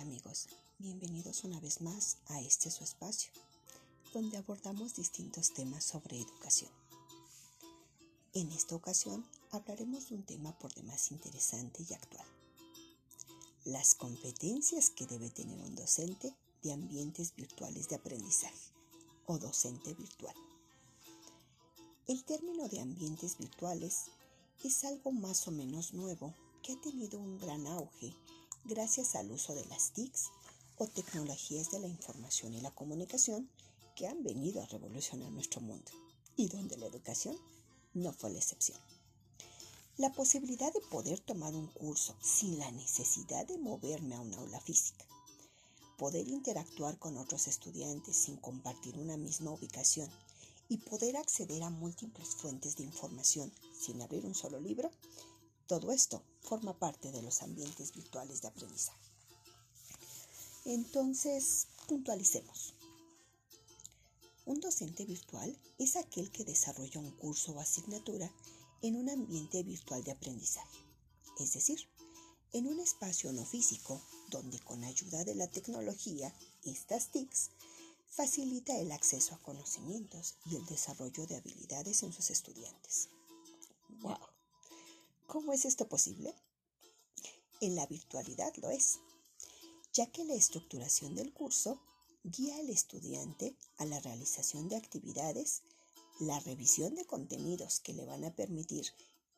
Amigos, bienvenidos una vez más a este su espacio, donde abordamos distintos temas sobre educación. En esta ocasión hablaremos de un tema por demás interesante y actual. Las competencias que debe tener un docente de ambientes virtuales de aprendizaje o docente virtual. El término de ambientes virtuales es algo más o menos nuevo que ha tenido un gran auge gracias al uso de las TICs o tecnologías de la información y la comunicación que han venido a revolucionar nuestro mundo y donde la educación no fue la excepción. La posibilidad de poder tomar un curso sin la necesidad de moverme a un aula física, poder interactuar con otros estudiantes sin compartir una misma ubicación y poder acceder a múltiples fuentes de información sin abrir un solo libro todo esto forma parte de los ambientes virtuales de aprendizaje. Entonces, puntualicemos. Un docente virtual es aquel que desarrolla un curso o asignatura en un ambiente virtual de aprendizaje, es decir, en un espacio no físico donde con ayuda de la tecnología, estas TICs, facilita el acceso a conocimientos y el desarrollo de habilidades en sus estudiantes. ¡Wow! ¿Cómo es esto posible? En la virtualidad lo es, ya que la estructuración del curso guía al estudiante a la realización de actividades, la revisión de contenidos que le van a permitir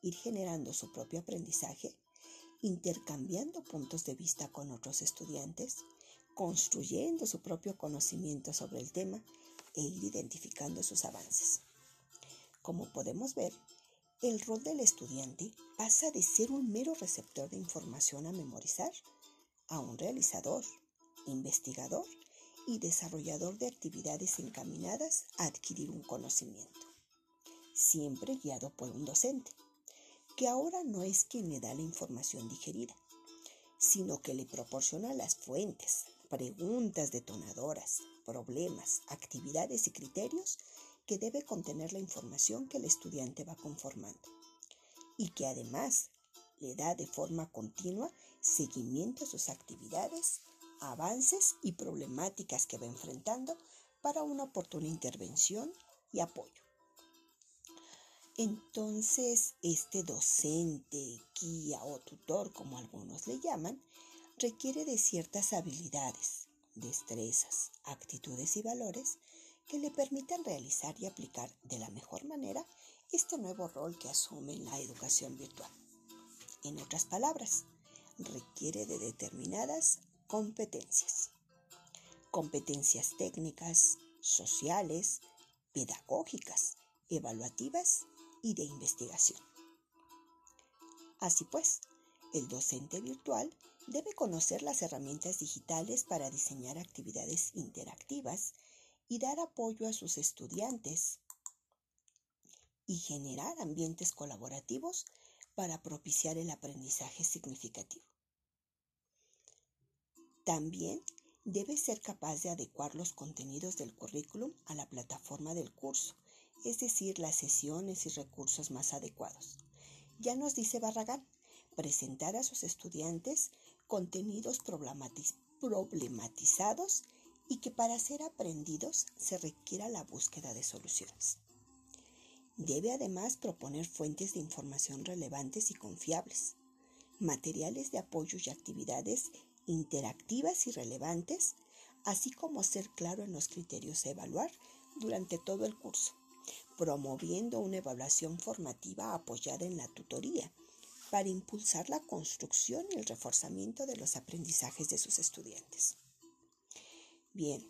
ir generando su propio aprendizaje, intercambiando puntos de vista con otros estudiantes, construyendo su propio conocimiento sobre el tema e ir identificando sus avances. Como podemos ver, el rol del estudiante pasa de ser un mero receptor de información a memorizar a un realizador, investigador y desarrollador de actividades encaminadas a adquirir un conocimiento, siempre guiado por un docente, que ahora no es quien le da la información digerida, sino que le proporciona las fuentes, preguntas detonadoras, problemas, actividades y criterios que debe contener la información que el estudiante va conformando y que además le da de forma continua seguimiento a sus actividades, avances y problemáticas que va enfrentando para una oportuna intervención y apoyo. Entonces, este docente, guía o tutor, como algunos le llaman, requiere de ciertas habilidades, destrezas, actitudes y valores que le permitan realizar y aplicar de la mejor manera este nuevo rol que asume la educación virtual. En otras palabras, requiere de determinadas competencias. Competencias técnicas, sociales, pedagógicas, evaluativas y de investigación. Así pues, el docente virtual debe conocer las herramientas digitales para diseñar actividades interactivas y dar apoyo a sus estudiantes y generar ambientes colaborativos para propiciar el aprendizaje significativo. También debe ser capaz de adecuar los contenidos del currículum a la plataforma del curso, es decir, las sesiones y recursos más adecuados. Ya nos dice Barragán, presentar a sus estudiantes contenidos problematizados y que para ser aprendidos se requiera la búsqueda de soluciones. Debe además proponer fuentes de información relevantes y confiables, materiales de apoyo y actividades interactivas y relevantes, así como ser claro en los criterios a evaluar durante todo el curso, promoviendo una evaluación formativa apoyada en la tutoría para impulsar la construcción y el reforzamiento de los aprendizajes de sus estudiantes. Bien,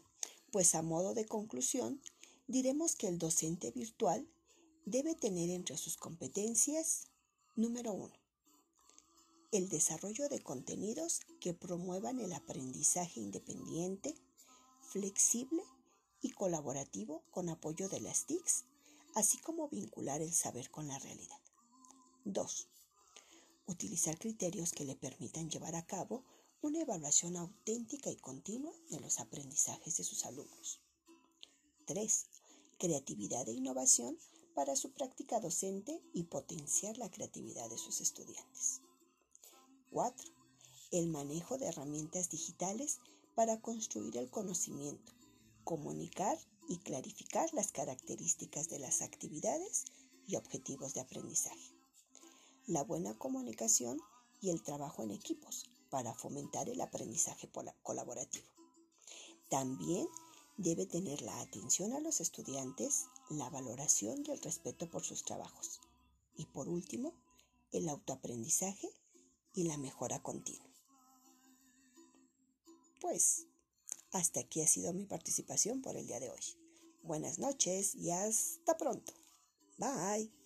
pues a modo de conclusión, diremos que el docente virtual debe tener entre sus competencias, número uno, el desarrollo de contenidos que promuevan el aprendizaje independiente, flexible y colaborativo con apoyo de las TICs, así como vincular el saber con la realidad. 2. Utilizar criterios que le permitan llevar a cabo una evaluación auténtica y continua de los aprendizajes de sus alumnos. 3. Creatividad e innovación para su práctica docente y potenciar la creatividad de sus estudiantes. 4. el manejo de herramientas digitales para construir el conocimiento, comunicar y clarificar las características de las actividades y objetivos de aprendizaje. La buena comunicación y el trabajo en equipos para fomentar el aprendizaje colaborativo. También debe tener la atención a los estudiantes, la valoración y el respeto por sus trabajos. Y por último, el autoaprendizaje y la mejora continua. Pues hasta aquí ha sido mi participación por el día de hoy. Buenas noches y hasta pronto. Bye.